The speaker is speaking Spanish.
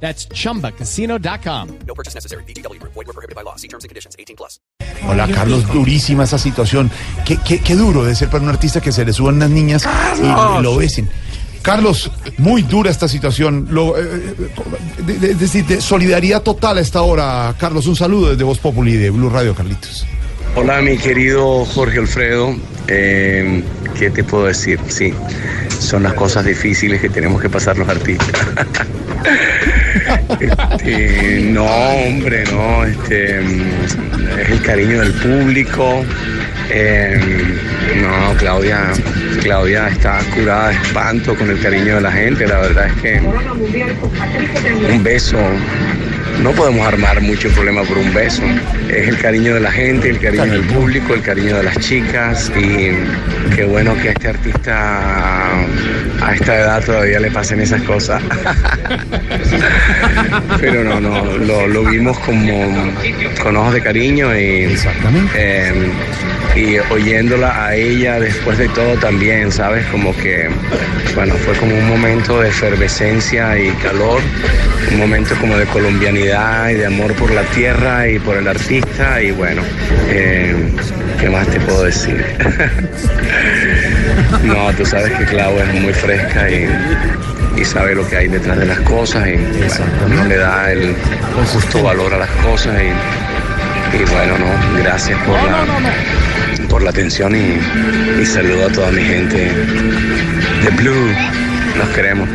That's chumbacasino.com. No purchase necessary. BGW. Void were prohibited by law. See terms and conditions. 18 plus. Hola Carlos, durísima esa situación. Qué, qué, qué duro de ser para un artista que se le suban unas niñas y, lo besen. Carlos, muy dura esta situación. Lo, eh, de, de- es decir, de solidaridad total a esta hora. Carlos, un saludo desde Voz Populi de Blue Radio, Carlitos. Hola, mi querido Jorge Alfredo. Eh, ¿Qué te puedo decir? Sí, son las cosas difíciles que tenemos que pasar los artistas. Este, no, hombre, no. Este, es el cariño del público. Eh, no, Claudia, Claudia está curada de espanto con el cariño de la gente. La verdad es que un beso no podemos armar mucho problema por un beso. Es el cariño de la gente, el cariño del público, el cariño de las chicas y qué bueno que a este artista a esta edad todavía le pasen esas cosas. Pero no, no, lo, lo vimos como con ojos de cariño y, Exactamente. eh, y oyéndola a ella después de todo también, ¿sabes? Como que, bueno, fue como un momento de efervescencia y calor, un momento como de colombianidad y de amor por la tierra y por el artista y bueno, eh, ¿qué más te puedo decir? no, tú sabes que Clau es muy fresca y, y sabe lo que hay detrás de las cosas y bueno, no le da el justo valor a las cosas y, y bueno, no, gracias por la por la atención y, y saludo a toda mi gente de Blue. Los queremos.